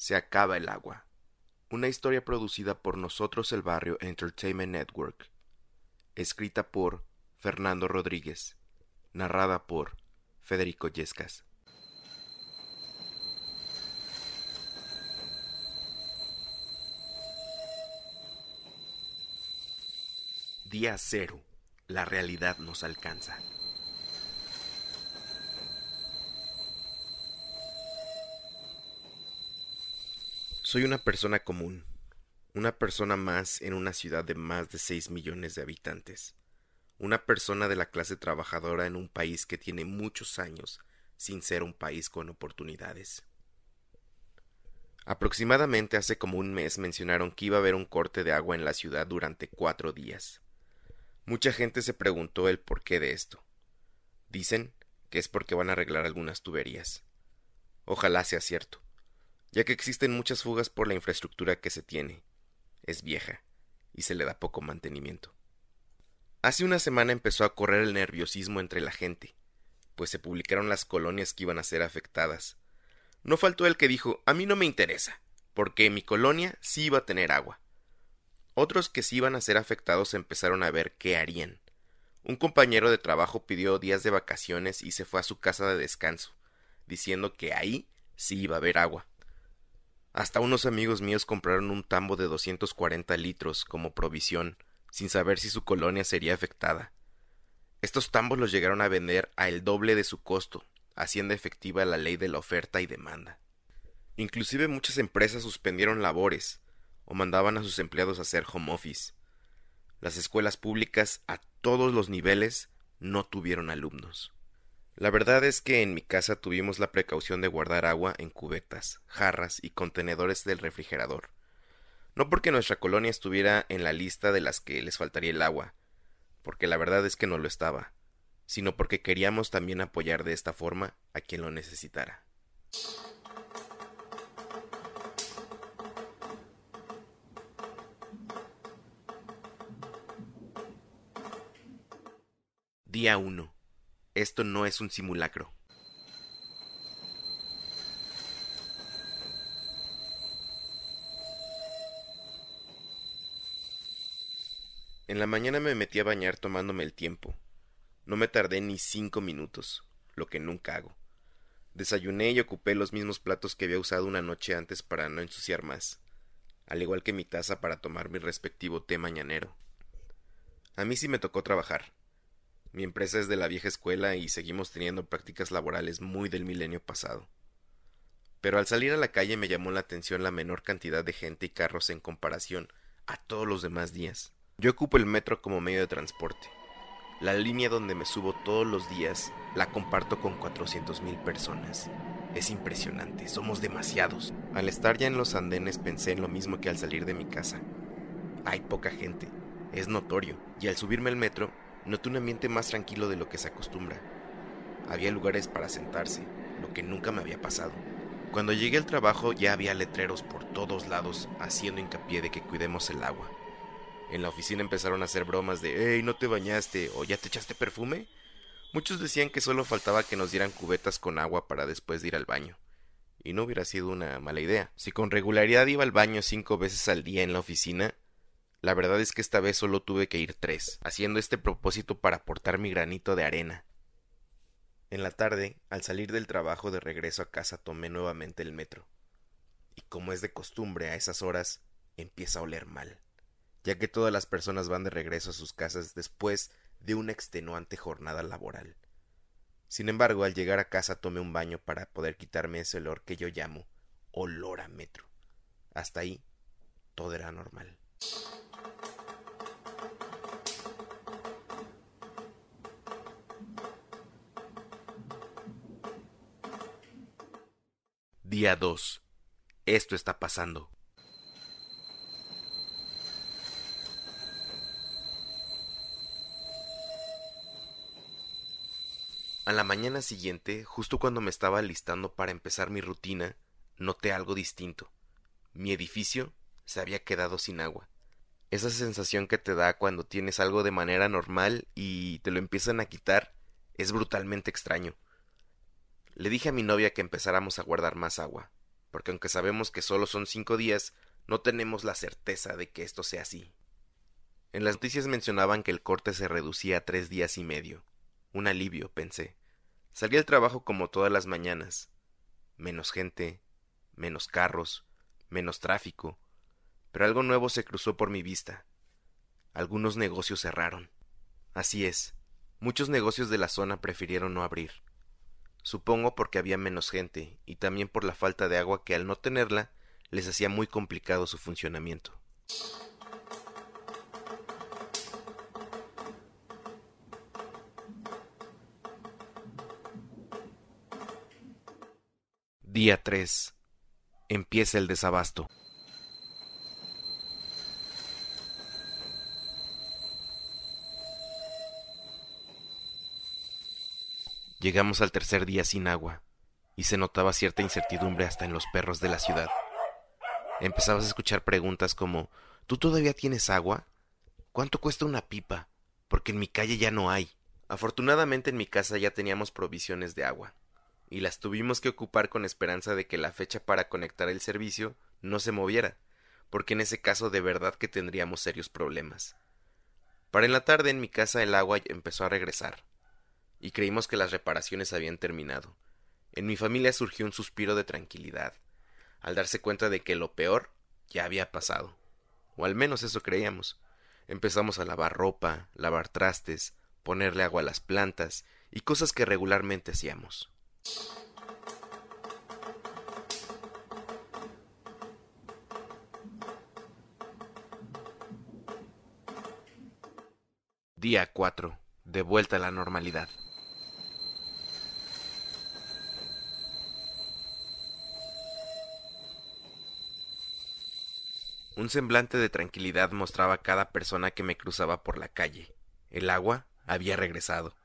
Se acaba el agua. Una historia producida por Nosotros el Barrio Entertainment Network. Escrita por Fernando Rodríguez. Narrada por Federico Yescas. Día cero. La realidad nos alcanza. Soy una persona común, una persona más en una ciudad de más de 6 millones de habitantes, una persona de la clase trabajadora en un país que tiene muchos años sin ser un país con oportunidades. Aproximadamente hace como un mes mencionaron que iba a haber un corte de agua en la ciudad durante cuatro días. Mucha gente se preguntó el porqué de esto. Dicen que es porque van a arreglar algunas tuberías. Ojalá sea cierto ya que existen muchas fugas por la infraestructura que se tiene. Es vieja y se le da poco mantenimiento. Hace una semana empezó a correr el nerviosismo entre la gente, pues se publicaron las colonias que iban a ser afectadas. No faltó el que dijo a mí no me interesa, porque mi colonia sí iba a tener agua. Otros que sí iban a ser afectados empezaron a ver qué harían. Un compañero de trabajo pidió días de vacaciones y se fue a su casa de descanso, diciendo que ahí sí iba a haber agua. Hasta unos amigos míos compraron un tambo de 240 litros como provisión, sin saber si su colonia sería afectada. Estos tambos los llegaron a vender a el doble de su costo, haciendo efectiva la ley de la oferta y demanda. Inclusive muchas empresas suspendieron labores o mandaban a sus empleados a hacer home office. Las escuelas públicas a todos los niveles no tuvieron alumnos. La verdad es que en mi casa tuvimos la precaución de guardar agua en cubetas, jarras y contenedores del refrigerador. No porque nuestra colonia estuviera en la lista de las que les faltaría el agua, porque la verdad es que no lo estaba, sino porque queríamos también apoyar de esta forma a quien lo necesitara. Día 1 esto no es un simulacro. En la mañana me metí a bañar tomándome el tiempo. No me tardé ni cinco minutos, lo que nunca hago. Desayuné y ocupé los mismos platos que había usado una noche antes para no ensuciar más, al igual que mi taza para tomar mi respectivo té mañanero. A mí sí me tocó trabajar. Mi empresa es de la vieja escuela y seguimos teniendo prácticas laborales muy del milenio pasado. Pero al salir a la calle me llamó la atención la menor cantidad de gente y carros en comparación a todos los demás días. Yo ocupo el metro como medio de transporte. La línea donde me subo todos los días la comparto con cuatrocientos mil personas. Es impresionante, somos demasiados. Al estar ya en los andenes pensé en lo mismo que al salir de mi casa. Hay poca gente, es notorio, y al subirme al metro noté un ambiente más tranquilo de lo que se acostumbra. Había lugares para sentarse, lo que nunca me había pasado. Cuando llegué al trabajo ya había letreros por todos lados haciendo hincapié de que cuidemos el agua. En la oficina empezaron a hacer bromas de hey, no te bañaste o ya te echaste perfume. Muchos decían que solo faltaba que nos dieran cubetas con agua para después de ir al baño. Y no hubiera sido una mala idea. Si con regularidad iba al baño cinco veces al día en la oficina, la verdad es que esta vez solo tuve que ir tres, haciendo este propósito para aportar mi granito de arena. En la tarde, al salir del trabajo de regreso a casa, tomé nuevamente el metro. Y como es de costumbre a esas horas, empieza a oler mal, ya que todas las personas van de regreso a sus casas después de una extenuante jornada laboral. Sin embargo, al llegar a casa tomé un baño para poder quitarme ese olor que yo llamo olor a metro. Hasta ahí todo era normal. Día 2. Esto está pasando. A la mañana siguiente, justo cuando me estaba listando para empezar mi rutina, noté algo distinto. Mi edificio se había quedado sin agua. Esa sensación que te da cuando tienes algo de manera normal y te lo empiezan a quitar es brutalmente extraño. Le dije a mi novia que empezáramos a guardar más agua, porque aunque sabemos que solo son cinco días, no tenemos la certeza de que esto sea así. En las noticias mencionaban que el corte se reducía a tres días y medio. Un alivio, pensé. Salí al trabajo como todas las mañanas. Menos gente, menos carros, menos tráfico. Pero algo nuevo se cruzó por mi vista. Algunos negocios cerraron. Así es, muchos negocios de la zona prefirieron no abrir. Supongo porque había menos gente y también por la falta de agua que al no tenerla les hacía muy complicado su funcionamiento. Día 3. Empieza el desabasto. Llegamos al tercer día sin agua, y se notaba cierta incertidumbre hasta en los perros de la ciudad. Empezabas a escuchar preguntas como ¿Tú todavía tienes agua? ¿Cuánto cuesta una pipa? Porque en mi calle ya no hay. Afortunadamente en mi casa ya teníamos provisiones de agua, y las tuvimos que ocupar con esperanza de que la fecha para conectar el servicio no se moviera, porque en ese caso de verdad que tendríamos serios problemas. Para en la tarde en mi casa el agua empezó a regresar, y creímos que las reparaciones habían terminado. En mi familia surgió un suspiro de tranquilidad, al darse cuenta de que lo peor ya había pasado. O al menos eso creíamos. Empezamos a lavar ropa, lavar trastes, ponerle agua a las plantas y cosas que regularmente hacíamos. Día 4. De vuelta a la normalidad. Un semblante de tranquilidad mostraba cada persona que me cruzaba por la calle. El agua había regresado.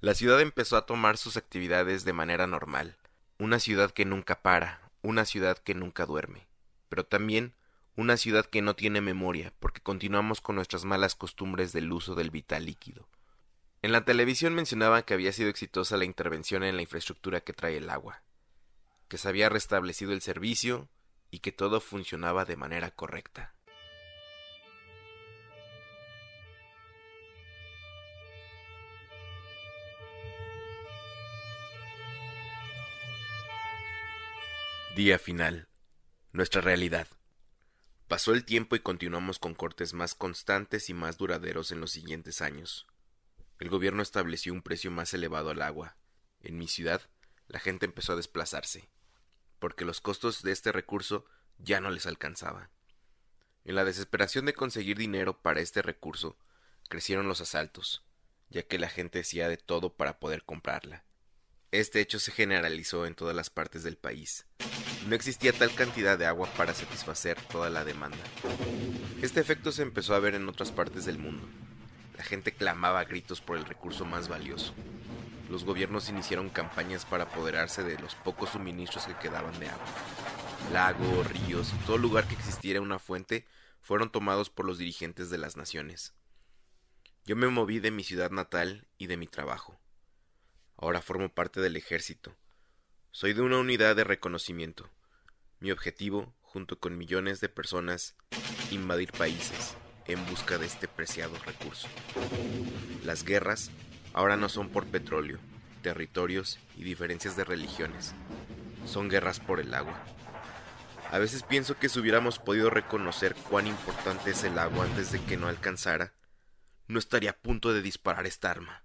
La ciudad empezó a tomar sus actividades de manera normal. Una ciudad que nunca para, una ciudad que nunca duerme. Pero también una ciudad que no tiene memoria, porque continuamos con nuestras malas costumbres del uso del vital líquido. En la televisión mencionaban que había sido exitosa la intervención en la infraestructura que trae el agua, que se había restablecido el servicio, y que todo funcionaba de manera correcta. Día final. Nuestra realidad. Pasó el tiempo y continuamos con cortes más constantes y más duraderos en los siguientes años. El gobierno estableció un precio más elevado al agua. En mi ciudad, la gente empezó a desplazarse porque los costos de este recurso ya no les alcanzaba. En la desesperación de conseguir dinero para este recurso, crecieron los asaltos, ya que la gente hacía de todo para poder comprarla. Este hecho se generalizó en todas las partes del país. No existía tal cantidad de agua para satisfacer toda la demanda. Este efecto se empezó a ver en otras partes del mundo. La gente clamaba a gritos por el recurso más valioso, los gobiernos iniciaron campañas para apoderarse de los pocos suministros que quedaban de agua. Lagos, ríos y todo lugar que existiera una fuente fueron tomados por los dirigentes de las naciones. Yo me moví de mi ciudad natal y de mi trabajo. Ahora formo parte del ejército. Soy de una unidad de reconocimiento. Mi objetivo, junto con millones de personas, invadir países en busca de este preciado recurso. Las guerras ahora no son por petróleo, territorios y diferencias de religiones. Son guerras por el agua. A veces pienso que si hubiéramos podido reconocer cuán importante es el agua antes de que no alcanzara, no estaría a punto de disparar esta arma.